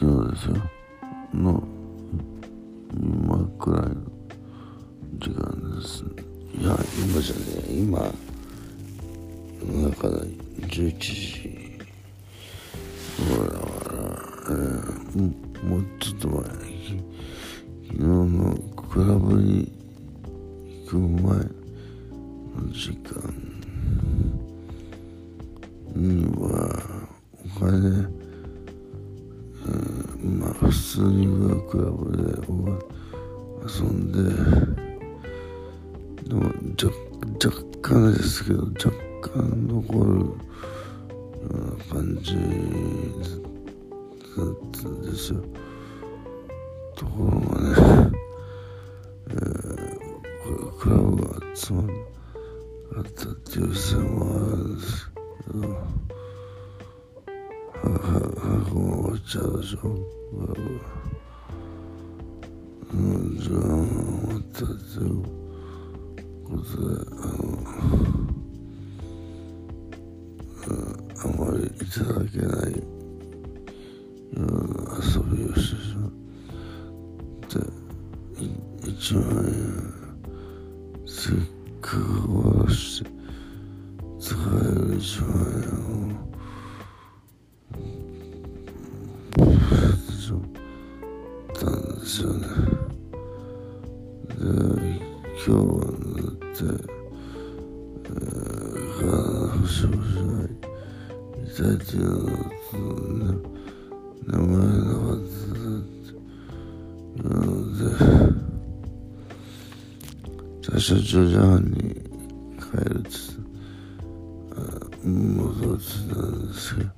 そうですよ。の今くらいの時間ですね。いや今じゃねえ今だ。から11時。ほらほら、えー、もうちょっと前。昨日のクラブに行く前の時間。にクラブで遊んででも若干ですけど若干残る感じだったんですよ。ところがね、えー、クラブが集まったっていう線もあるんですけどはは早く終わっちゃうでしょ。クラブうん時間が終わったっていうことであのあまりいただけないような遊びをしてしまって1万円せっかく終わらして使える1万円をたんですよね。今日はだって体の節々が痛いっていうのと、ね、名前なかったっていうので最初10時半に帰るって戻ってたんですけど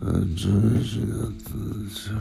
12時になったんですよ。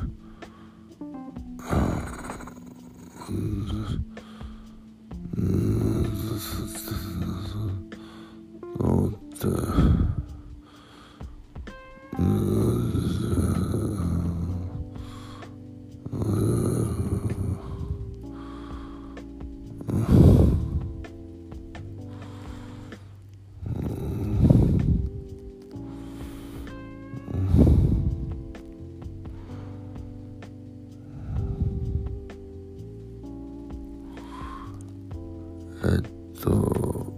と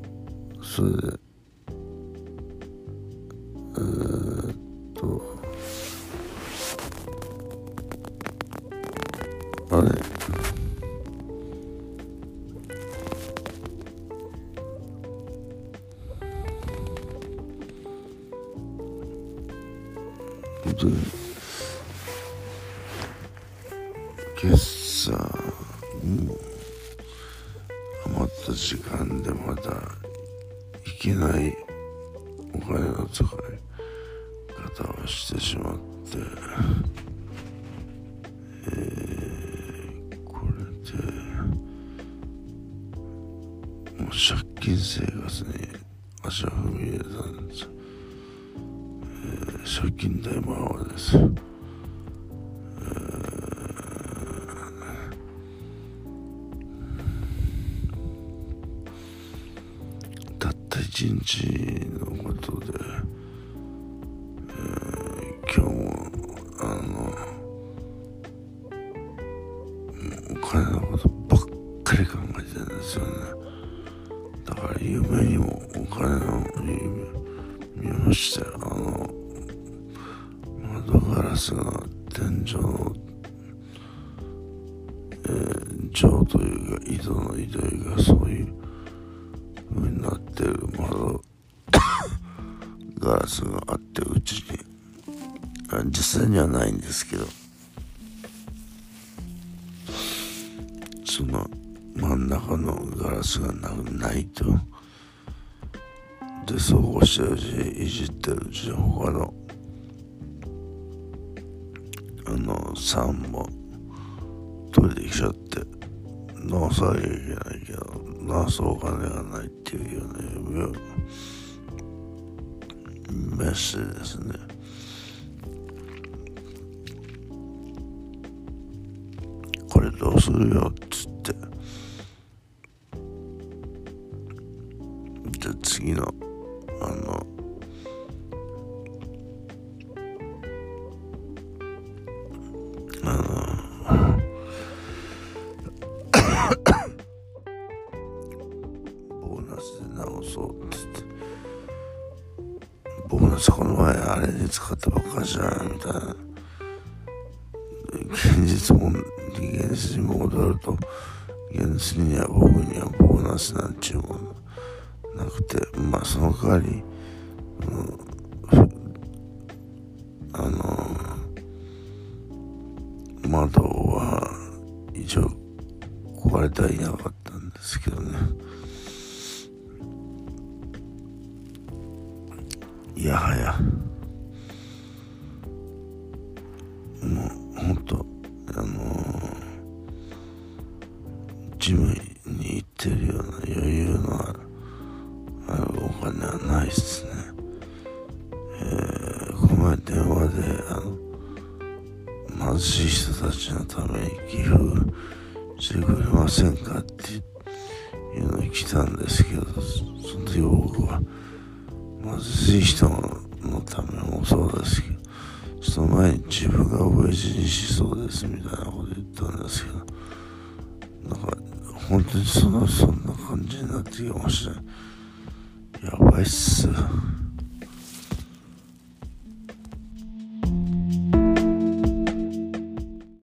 それでえー、っとあれ？で今朝う余った時間でまだいけないお金の使い方をしてしまって、えー、これでもう借金生活に足を踏み入れたんです、えー、借金大魔王です。一日のことで、えー、今日もあのお金のことばっかり考えてるんですよね。だから夢にもお金の夢見ましたよあの窓ガラスが天井のえー、情というか井戸の井戸がそういうになってる窓ガラスがあってうちに。実際にはないんですけど。その真ん中のガラスがなないと。でそうこうしてるうちにいじってるうちに他のあの酸も取れてきちゃって直さなきゃいけないけど。直すお金がないっていうようなメッセージですね。これどうするよっつって。じゃ次のあのそこの前あれに使ったばっかじゃんみたいな現実も現実に戻ると現実には僕にはボーナスなんちゅうものなくてまあその代わり、うん、あの窓は一応壊れてはいなかったんですけどね。はや。もうほんとあのジムに行ってるような余裕のあるあるお金はないっすね。えー、この前電話であの貧しい人たちのために寄付してくれませんかっていうのに来たんですけどその時僕は貧しい人のためもそうです。けどその前に自分が親父にしそうです。みたいなこと言ったんですけど。なんか本当にそのそんな感じになってきましたやばいっす。